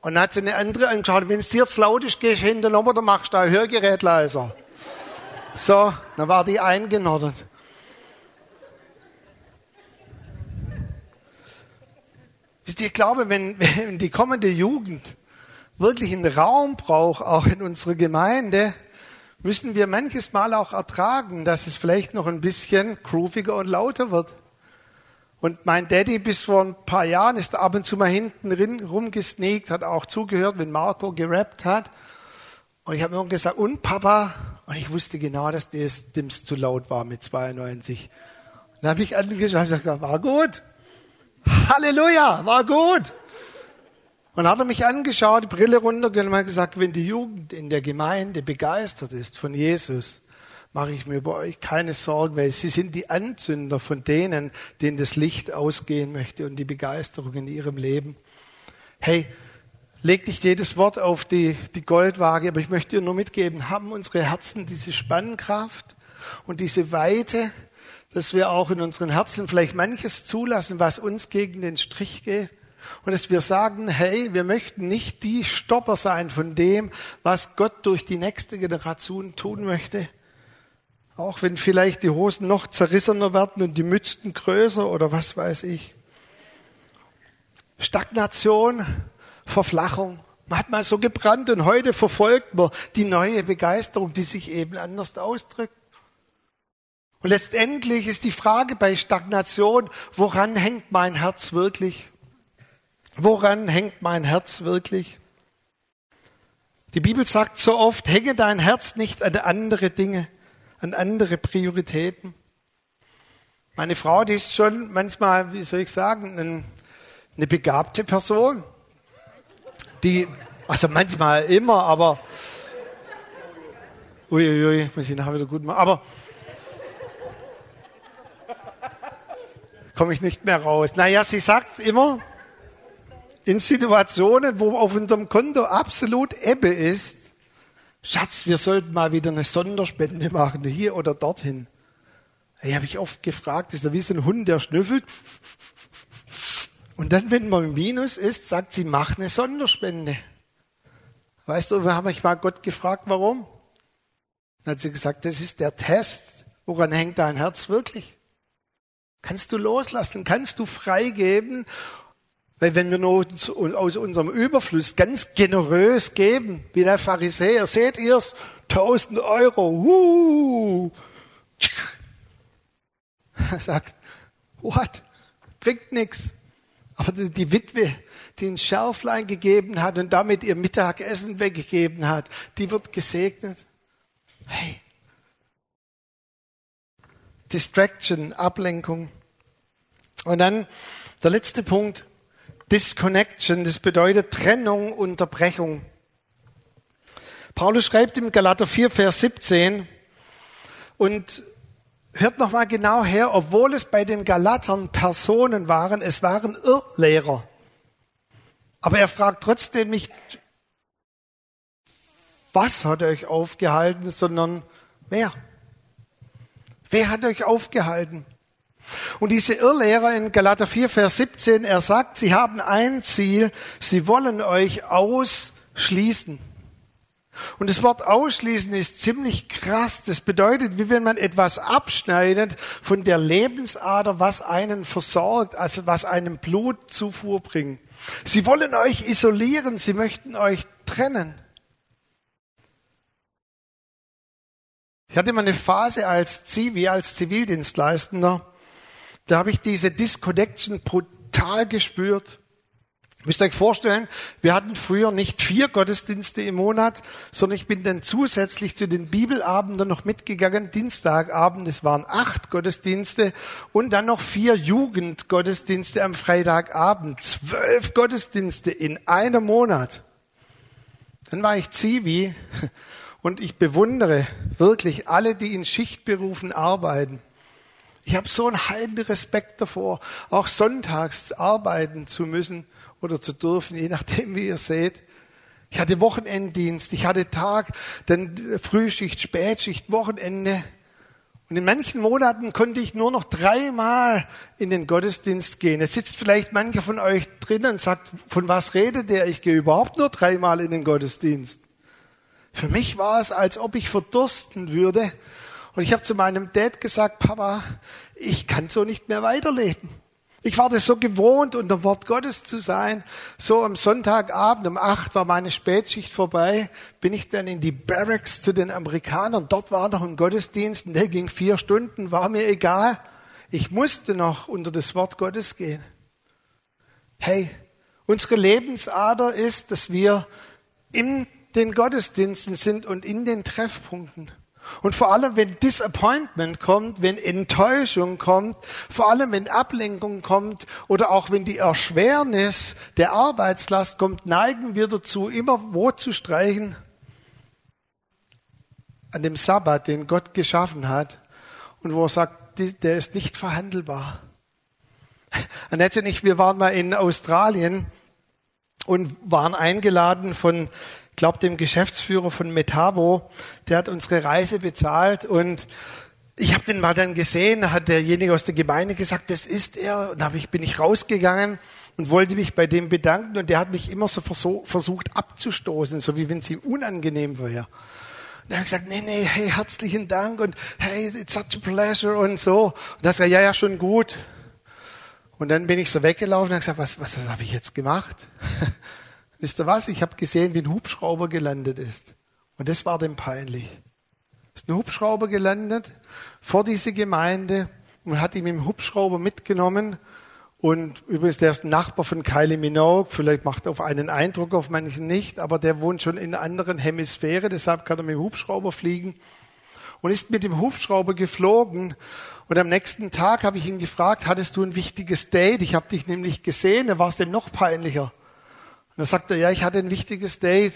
Und dann hat sie eine andere angeschaut, wenn es dir zu laut ist, gehst du hinten um oder machst du ein Hörgerät leiser. So, dann war die eingenordet. Wisst ihr, ich glaube, wenn, wenn die kommende Jugend wirklich einen Raum braucht, auch in unserer Gemeinde, müssen wir manches Mal auch ertragen, dass es vielleicht noch ein bisschen grooviger und lauter wird. Und mein Daddy bis vor ein paar Jahren ist ab und zu mal hinten rumgesneakt, hat auch zugehört, wenn Marco gerappt hat. Und ich habe immer gesagt, und Papa? Und ich wusste genau, dass das Dims zu laut war mit 92. Dann habe ich angeschaut und gesagt, war gut. Halleluja, war gut. Und hat er mich angeschaut, die Brille runtergenommen und gesagt, wenn die Jugend in der Gemeinde begeistert ist von Jesus, mache ich mir bei euch keine Sorgen, weil sie sind die Anzünder von denen, denen das Licht ausgehen möchte und die Begeisterung in ihrem Leben. Hey, leg nicht jedes Wort auf die, die Goldwaage, aber ich möchte dir nur mitgeben, haben unsere Herzen diese Spannkraft und diese Weite, dass wir auch in unseren Herzen vielleicht manches zulassen, was uns gegen den Strich geht und dass wir sagen, hey, wir möchten nicht die Stopper sein von dem, was Gott durch die nächste Generation tun möchte. Auch wenn vielleicht die Hosen noch zerrissener werden und die Mützen größer oder was weiß ich. Stagnation, Verflachung. Man hat mal so gebrannt und heute verfolgt man die neue Begeisterung, die sich eben anders ausdrückt. Und letztendlich ist die Frage bei Stagnation, woran hängt mein Herz wirklich? Woran hängt mein Herz wirklich? Die Bibel sagt so oft, hänge dein Herz nicht an andere Dinge, an andere Prioritäten. Meine Frau, die ist schon manchmal, wie soll ich sagen, eine begabte Person. Die, also manchmal immer, aber, uiuiui, muss ich nachher wieder gut machen, aber, komme ich nicht mehr raus. Naja, sie sagt immer, in Situationen, wo auf unserem Konto absolut Ebbe ist, Schatz, wir sollten mal wieder eine Sonderspende machen, hier oder dorthin. Hey, habe ich oft gefragt, ist da wie so ein Hund, der schnüffelt. Und dann, wenn man im Minus ist, sagt sie, mach eine Sonderspende. Weißt du, wir haben ich mal Gott gefragt, warum? Dann hat sie gesagt, das ist der Test. Woran hängt dein Herz wirklich? Kannst du loslassen? Kannst du freigeben? Weil wenn wir nur aus unserem Überfluss ganz generös geben, wie der Pharisäer, seht ihr's, 1000 Euro, uh, er sagt, what, bringt nichts. Aber die Witwe, die ein Schärflein gegeben hat und damit ihr Mittagessen weggegeben hat, die wird gesegnet. Hey. Distraction, Ablenkung. Und dann der letzte Punkt. Disconnection, das bedeutet Trennung, Unterbrechung. Paulus schreibt im Galater 4, Vers 17 und hört nochmal genau her, obwohl es bei den Galatern Personen waren, es waren Irrlehrer. Aber er fragt trotzdem nicht, was hat euch aufgehalten, sondern wer? Wer hat euch aufgehalten? Und diese Irrlehrer in Galater 4, Vers 17, er sagt, sie haben ein Ziel, sie wollen euch ausschließen. Und das Wort ausschließen ist ziemlich krass. Das bedeutet, wie wenn man etwas abschneidet von der Lebensader, was einen versorgt, also was einem Blutzufuhr bringt. Sie wollen euch isolieren, sie möchten euch trennen. Ich hatte mal eine Phase als Zivi, als Zivildienstleistender, da habe ich diese Disconnection brutal gespürt. Müsst ihr euch vorstellen, wir hatten früher nicht vier Gottesdienste im Monat, sondern ich bin dann zusätzlich zu den Bibelabenden noch mitgegangen, Dienstagabend, es waren acht Gottesdienste und dann noch vier Jugendgottesdienste am Freitagabend, zwölf Gottesdienste in einem Monat. Dann war ich Zivi und ich bewundere wirklich alle, die in Schichtberufen arbeiten. Ich habe so einen heiligen Respekt davor, auch sonntags arbeiten zu müssen oder zu dürfen, je nachdem, wie ihr seht. Ich hatte Wochenenddienst, ich hatte Tag, dann Frühschicht, Spätschicht, Wochenende. Und in manchen Monaten konnte ich nur noch dreimal in den Gottesdienst gehen. Jetzt sitzt vielleicht mancher von euch drin und sagt, von was redet der? Ich gehe überhaupt nur dreimal in den Gottesdienst. Für mich war es, als ob ich verdursten würde und ich habe zu meinem Dad gesagt, Papa, ich kann so nicht mehr weiterleben. Ich war das so gewohnt, unter Wort Gottes zu sein. So am Sonntagabend um acht war meine Spätschicht vorbei, bin ich dann in die Barracks zu den Amerikanern. Dort war noch ein Gottesdienst, der ging vier Stunden, war mir egal. Ich musste noch unter das Wort Gottes gehen. Hey, unsere Lebensader ist, dass wir in den Gottesdiensten sind und in den Treffpunkten. Und vor allem, wenn Disappointment kommt, wenn Enttäuschung kommt, vor allem, wenn Ablenkung kommt oder auch wenn die Erschwernis der Arbeitslast kommt, neigen wir dazu, immer wo zu streichen? An dem Sabbat, den Gott geschaffen hat und wo er sagt, der ist nicht verhandelbar. Annette und ich, wir waren mal in Australien und waren eingeladen von glaube dem Geschäftsführer von Metabo, der hat unsere Reise bezahlt und ich habe den mal dann gesehen, da hat derjenige aus der Gemeinde gesagt, das ist er. Und dann ich, bin ich rausgegangen und wollte mich bei dem bedanken und der hat mich immer so versucht abzustoßen, so wie wenn ihm unangenehm wäre. Und er hat gesagt, nee, nee, hey, herzlichen Dank und hey, it's such a pleasure und so. Und er hat gesagt, ja, ja, schon gut. Und dann bin ich so weggelaufen und habe gesagt, was, was, was habe ich jetzt gemacht? Wisst ihr was? Ich habe gesehen, wie ein Hubschrauber gelandet ist. Und das war dem peinlich. Ist ein Hubschrauber gelandet vor diese Gemeinde und hat ihn dem Hubschrauber mitgenommen. Und übrigens, der ist ein Nachbar von Kylie Minogue. Vielleicht macht er auf einen Eindruck, auf manchen nicht, aber der wohnt schon in einer anderen Hemisphäre, deshalb kann er mit dem Hubschrauber fliegen. Und ist mit dem Hubschrauber geflogen. Und am nächsten Tag habe ich ihn gefragt, hattest du ein wichtiges Date? Ich habe dich nämlich gesehen, da war es dem noch peinlicher. Und dann sagt er, ja, ich hatte ein wichtiges Date.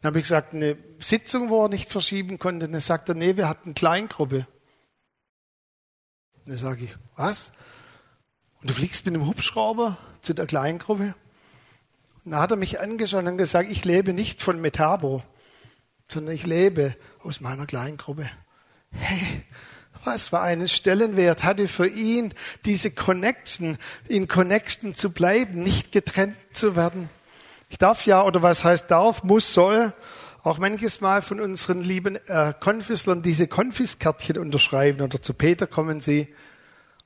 Dann habe ich gesagt, eine Sitzung, wo er nicht verschieben konnte. dann sagt er, nee, wir hatten Kleingruppe. Dann sage ich, was? Und du fliegst mit einem Hubschrauber zu der Kleingruppe? Und dann hat er mich angeschaut und gesagt, ich lebe nicht von Metabo, sondern ich lebe aus meiner Kleingruppe. Hey, was für einen Stellenwert hatte für ihn diese Connection, in Connection zu bleiben, nicht getrennt zu werden. Ich darf ja, oder was heißt darf, muss, soll, auch manches Mal von unseren lieben äh, Konfislern diese Konfiskärtchen unterschreiben oder zu Peter kommen sie.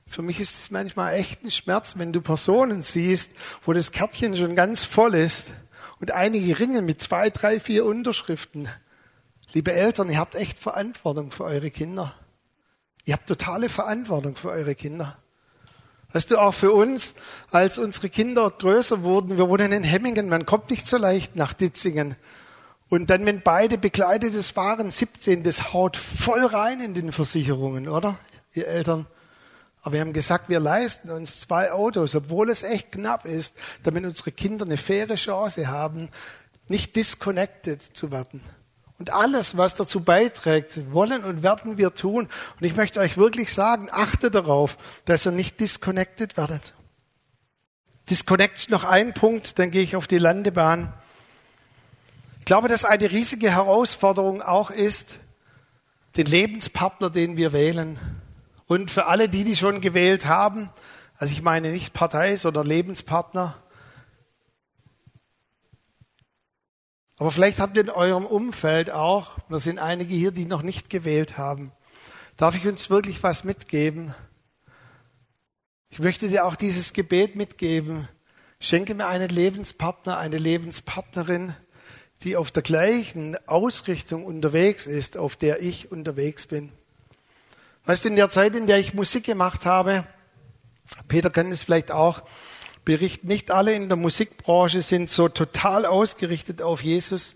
Für mich ist es manchmal echt ein Schmerz, wenn du Personen siehst, wo das Kärtchen schon ganz voll ist und einige ringen mit zwei, drei, vier Unterschriften. Liebe Eltern, ihr habt echt Verantwortung für eure Kinder. Ihr habt totale Verantwortung für eure Kinder. Weißt du, auch für uns, als unsere Kinder größer wurden, wir wohnen in Hemmingen, man kommt nicht so leicht nach Ditzingen. Und dann, wenn beide bekleidetes waren, 17, das haut voll rein in den Versicherungen, oder? Ihr Eltern. Aber wir haben gesagt, wir leisten uns zwei Autos, obwohl es echt knapp ist, damit unsere Kinder eine faire Chance haben, nicht disconnected zu werden. Und alles, was dazu beiträgt, wollen und werden wir tun. Und ich möchte euch wirklich sagen, achtet darauf, dass ihr nicht disconnected werdet. Disconnect noch ein Punkt, dann gehe ich auf die Landebahn. Ich glaube, dass eine riesige Herausforderung auch ist, den Lebenspartner, den wir wählen. Und für alle die, die schon gewählt haben, also ich meine nicht Partei, sondern Lebenspartner, Aber vielleicht habt ihr in eurem Umfeld auch, da sind einige hier, die noch nicht gewählt haben. Darf ich uns wirklich was mitgeben? Ich möchte dir auch dieses Gebet mitgeben. Schenke mir einen Lebenspartner, eine Lebenspartnerin, die auf der gleichen Ausrichtung unterwegs ist, auf der ich unterwegs bin. Weißt du, in der Zeit, in der ich Musik gemacht habe, Peter kennt es vielleicht auch, berichten, nicht alle in der Musikbranche sind so total ausgerichtet auf Jesus.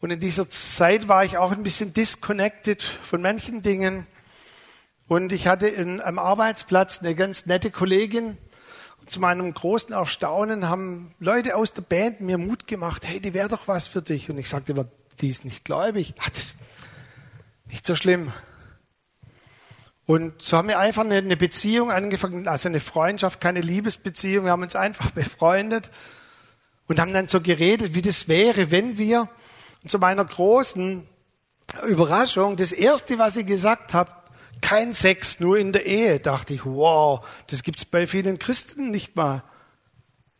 Und in dieser Zeit war ich auch ein bisschen disconnected von manchen Dingen. Und ich hatte in, am Arbeitsplatz eine ganz nette Kollegin. Und zu meinem großen Erstaunen haben Leute aus der Band mir Mut gemacht, hey, die wäre doch was für dich. Und ich sagte, die ist nicht gläubig. Ach, das ist nicht so schlimm. Und so haben wir einfach eine, Beziehung angefangen, also eine Freundschaft, keine Liebesbeziehung. Wir haben uns einfach befreundet und haben dann so geredet, wie das wäre, wenn wir, zu meiner großen Überraschung, das erste, was sie gesagt hat, kein Sex, nur in der Ehe, dachte ich, wow, das gibt's bei vielen Christen nicht mal.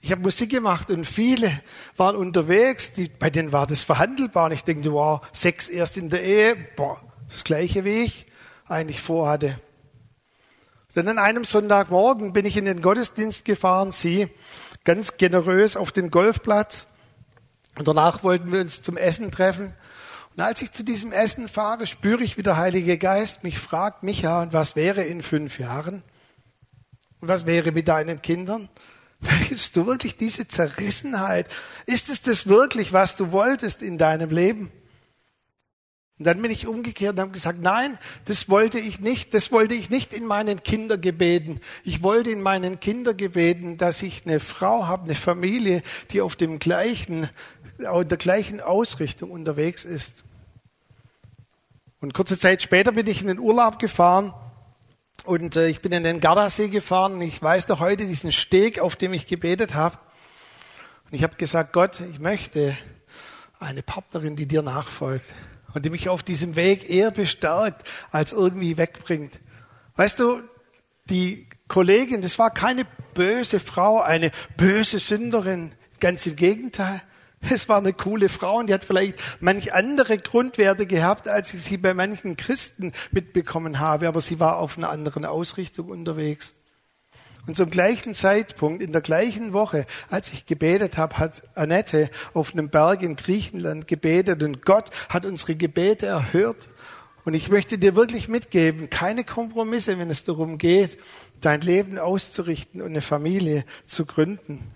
Ich habe Musik gemacht und viele waren unterwegs, die, bei denen war das verhandelbar. Und ich denke, wow, Sex erst in der Ehe, boah, das gleiche wie ich eigentlich vorhatte. Denn an einem Sonntagmorgen bin ich in den Gottesdienst gefahren, sie ganz generös auf den Golfplatz. Und danach wollten wir uns zum Essen treffen. Und als ich zu diesem Essen fahre, spüre ich, wie der Heilige Geist mich fragt, Micha, und was wäre in fünf Jahren? Und was wäre mit deinen Kindern? Möchtest du wirklich diese Zerrissenheit? Ist es das wirklich, was du wolltest in deinem Leben? Und dann bin ich umgekehrt und habe gesagt, nein, das wollte ich nicht. Das wollte ich nicht in meinen Kindergebeten. Ich wollte in meinen Kindergebeten, dass ich eine Frau habe, eine Familie, die auf dem gleichen, der gleichen Ausrichtung unterwegs ist. Und kurze Zeit später bin ich in den Urlaub gefahren und äh, ich bin in den Gardasee gefahren und ich weiß noch heute diesen Steg, auf dem ich gebetet habe. Und ich habe gesagt, Gott, ich möchte eine Partnerin, die dir nachfolgt und die mich auf diesem Weg eher bestärkt, als irgendwie wegbringt. Weißt du, die Kollegin, das war keine böse Frau, eine böse Sünderin. Ganz im Gegenteil. Es war eine coole Frau und die hat vielleicht manch andere Grundwerte gehabt, als ich sie bei manchen Christen mitbekommen habe, aber sie war auf einer anderen Ausrichtung unterwegs. Und zum gleichen Zeitpunkt, in der gleichen Woche, als ich gebetet habe, hat Annette auf einem Berg in Griechenland gebetet und Gott hat unsere Gebete erhört. Und ich möchte dir wirklich mitgeben, keine Kompromisse, wenn es darum geht, dein Leben auszurichten und eine Familie zu gründen.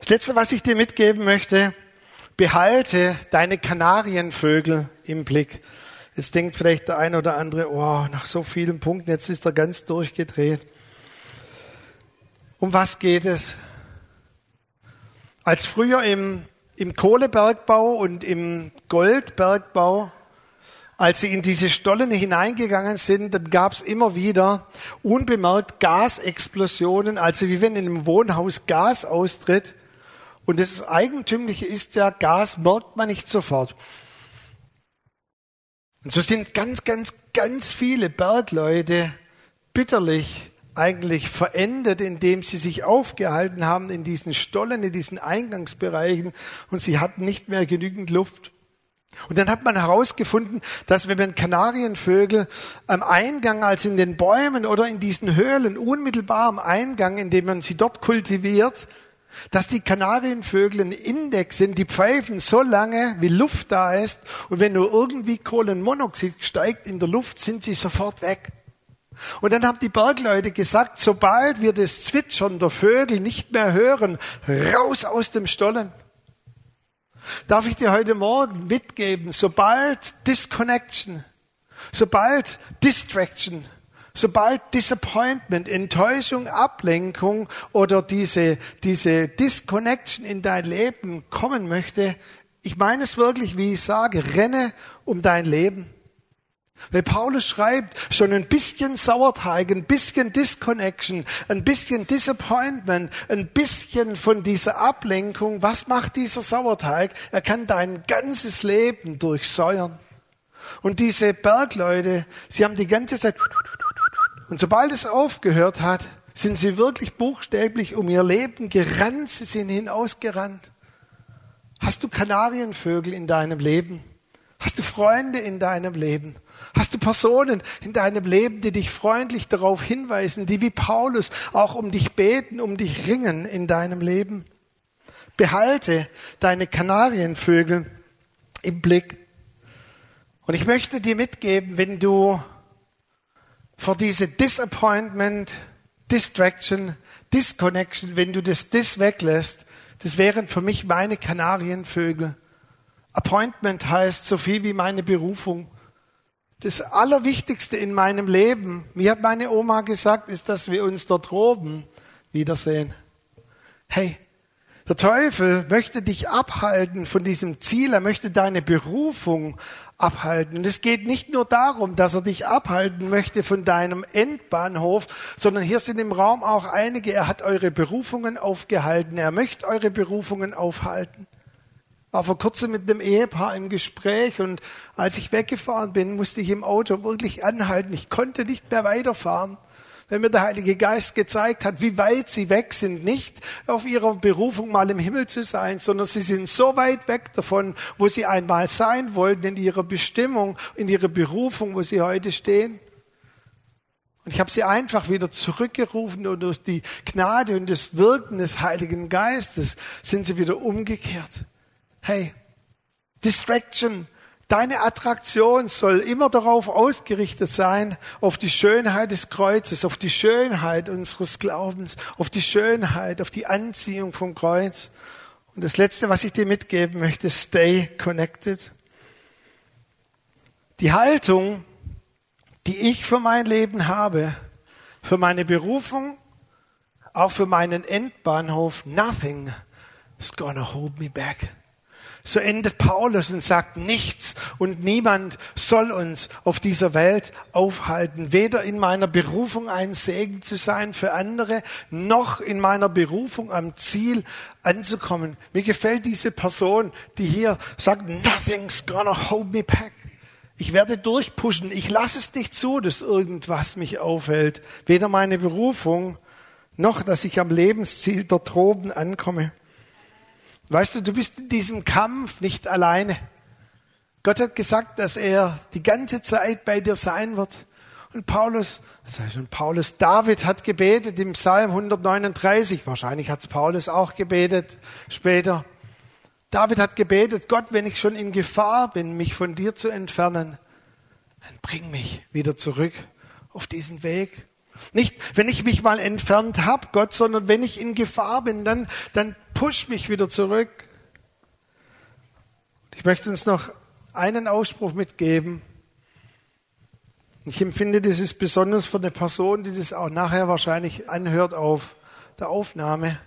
Das Letzte, was ich dir mitgeben möchte, behalte deine Kanarienvögel im Blick. Jetzt denkt vielleicht der eine oder andere, oh, nach so vielen Punkten, jetzt ist er ganz durchgedreht. Um was geht es? Als früher im, im Kohlebergbau und im Goldbergbau, als sie in diese Stollen hineingegangen sind, dann gab es immer wieder unbemerkt Gasexplosionen, also wie wenn in einem Wohnhaus Gas austritt. Und das Eigentümliche ist ja, Gas merkt man nicht sofort. Und so sind ganz, ganz, ganz viele Bergleute bitterlich eigentlich verendet, indem sie sich aufgehalten haben in diesen Stollen, in diesen Eingangsbereichen und sie hatten nicht mehr genügend Luft. Und dann hat man herausgefunden, dass wenn man Kanarienvögel am Eingang, also in den Bäumen oder in diesen Höhlen, unmittelbar am Eingang, indem man sie dort kultiviert, dass die Kanarienvögel ein Index sind, die pfeifen so lange, wie Luft da ist. Und wenn nur irgendwie Kohlenmonoxid steigt in der Luft, sind sie sofort weg. Und dann haben die Bergleute gesagt, sobald wir das Zwitschern der Vögel nicht mehr hören, raus aus dem Stollen. Darf ich dir heute Morgen mitgeben, sobald Disconnection, sobald Distraction, sobald Disappointment, Enttäuschung, Ablenkung oder diese, diese Disconnection in dein Leben kommen möchte, ich meine es wirklich, wie ich sage, renne um dein Leben. Weil Paulus schreibt, schon ein bisschen Sauerteig, ein bisschen Disconnection, ein bisschen Disappointment, ein bisschen von dieser Ablenkung. Was macht dieser Sauerteig? Er kann dein ganzes Leben durchsäuern. Und diese Bergleute, sie haben die ganze Zeit und sobald es aufgehört hat, sind sie wirklich buchstäblich um ihr Leben gerannt, sie sind hinausgerannt. Hast du Kanarienvögel in deinem Leben? Hast du Freunde in deinem Leben? Hast du Personen in deinem Leben, die dich freundlich darauf hinweisen, die wie Paulus auch um dich beten, um dich ringen in deinem Leben? Behalte deine Kanarienvögel im Blick. Und ich möchte dir mitgeben, wenn du vor diese Disappointment, Distraction, Disconnection, wenn du das Dis weglässt, das wären für mich meine Kanarienvögel. Appointment heißt so viel wie meine Berufung. Das Allerwichtigste in meinem Leben, mir hat meine Oma gesagt, ist, dass wir uns dort oben wiedersehen. Hey, der Teufel möchte dich abhalten von diesem Ziel, er möchte deine Berufung abhalten. Und es geht nicht nur darum, dass er dich abhalten möchte von deinem Endbahnhof, sondern hier sind im Raum auch einige, er hat eure Berufungen aufgehalten, er möchte eure Berufungen aufhalten. War vor kurzem mit einem Ehepaar im Gespräch und als ich weggefahren bin, musste ich im Auto wirklich anhalten. Ich konnte nicht mehr weiterfahren. Wenn mir der Heilige Geist gezeigt hat, wie weit sie weg sind, nicht auf ihrer Berufung mal im Himmel zu sein, sondern sie sind so weit weg davon, wo sie einmal sein wollten, in ihrer Bestimmung, in ihrer Berufung, wo sie heute stehen. Und ich habe sie einfach wieder zurückgerufen und durch die Gnade und das Wirken des Heiligen Geistes sind sie wieder umgekehrt. Hey, Distraction, deine Attraktion soll immer darauf ausgerichtet sein, auf die Schönheit des Kreuzes, auf die Schönheit unseres Glaubens, auf die Schönheit, auf die Anziehung vom Kreuz. Und das Letzte, was ich dir mitgeben möchte, stay connected. Die Haltung, die ich für mein Leben habe, für meine Berufung, auch für meinen Endbahnhof, nothing is gonna hold me back. So endet Paulus und sagt, nichts und niemand soll uns auf dieser Welt aufhalten, weder in meiner Berufung ein Segen zu sein für andere, noch in meiner Berufung am Ziel anzukommen. Mir gefällt diese Person, die hier sagt, nothing's gonna hold me back. Ich werde durchpushen. Ich lasse es nicht zu, dass irgendwas mich aufhält. Weder meine Berufung, noch dass ich am Lebensziel dort oben ankomme. Weißt du, du bist in diesem Kampf nicht alleine. Gott hat gesagt, dass er die ganze Zeit bei dir sein wird. Und Paulus, das heißt schon Paulus, David hat gebetet im Psalm 139. Wahrscheinlich hat es Paulus auch gebetet später. David hat gebetet, Gott, wenn ich schon in Gefahr bin, mich von dir zu entfernen, dann bring mich wieder zurück auf diesen Weg. Nicht, wenn ich mich mal entfernt habe, Gott, sondern wenn ich in Gefahr bin, dann, dann push mich wieder zurück. Ich möchte uns noch einen Ausspruch mitgeben. Ich empfinde, das ist besonders für eine Person, die das auch nachher wahrscheinlich anhört auf der Aufnahme.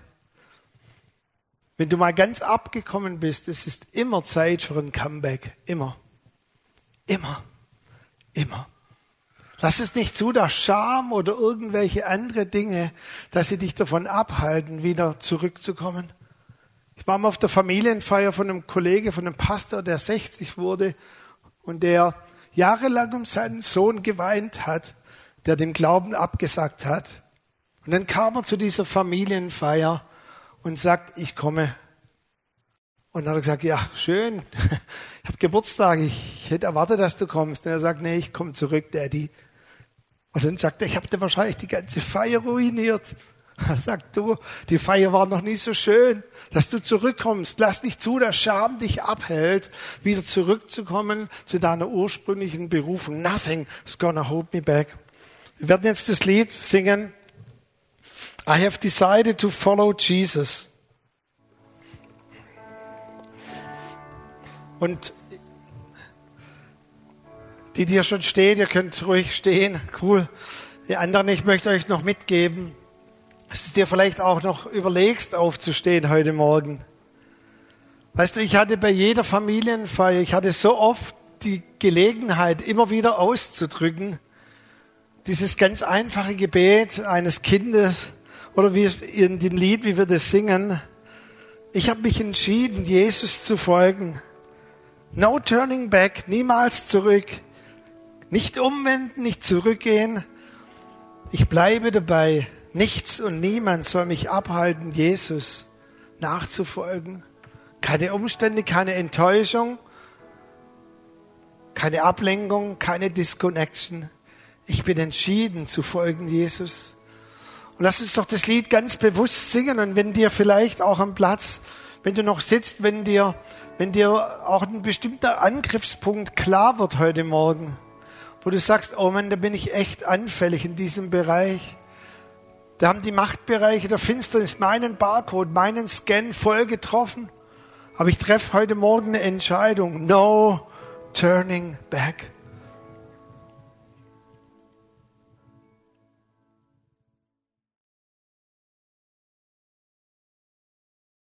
Wenn du mal ganz abgekommen bist, es ist immer Zeit für ein Comeback. Immer. Immer. Immer. Lass es nicht zu, dass Scham oder irgendwelche andere Dinge, dass sie dich davon abhalten, wieder zurückzukommen. Ich war mal auf der Familienfeier von einem Kollege, von einem Pastor, der 60 wurde und der jahrelang um seinen Sohn geweint hat, der dem Glauben abgesagt hat. Und dann kam er zu dieser Familienfeier und sagt, ich komme. Und dann hat er gesagt, ja, schön, ich habe Geburtstag, ich hätte erwartet, dass du kommst. Und er sagt, nee, ich komme zurück, Daddy. Und dann sagt er, ich habe dir wahrscheinlich die ganze Feier ruiniert. Er sagt, du, die Feier war noch nie so schön, dass du zurückkommst. Lass nicht zu, dass Scham dich abhält, wieder zurückzukommen zu deiner ursprünglichen Berufung. Nothing is gonna hold me back. Wir werden jetzt das Lied singen. I have decided to follow Jesus. Und die, hier schon steht, ihr könnt ruhig stehen. Cool. Die anderen, ich möchte euch noch mitgeben, dass du dir vielleicht auch noch überlegst, aufzustehen heute Morgen. Weißt du, ich hatte bei jeder Familienfeier, ich hatte so oft die Gelegenheit, immer wieder auszudrücken, dieses ganz einfache Gebet eines Kindes, oder wie in dem Lied, wie wir das singen, ich habe mich entschieden, Jesus zu folgen. No turning back, niemals zurück. Nicht umwenden, nicht zurückgehen. Ich bleibe dabei. Nichts und niemand soll mich abhalten, Jesus nachzufolgen. Keine Umstände, keine Enttäuschung, keine Ablenkung, keine Disconnection. Ich bin entschieden zu folgen, Jesus. Und lass uns doch das Lied ganz bewusst singen. Und wenn dir vielleicht auch am Platz, wenn du noch sitzt, wenn dir, wenn dir auch ein bestimmter Angriffspunkt klar wird heute Morgen, wo du sagst, oh Mann, da bin ich echt anfällig in diesem Bereich. Da haben die Machtbereiche der Finsternis meinen Barcode, meinen Scan voll getroffen. Aber ich treffe heute Morgen eine Entscheidung. No turning back.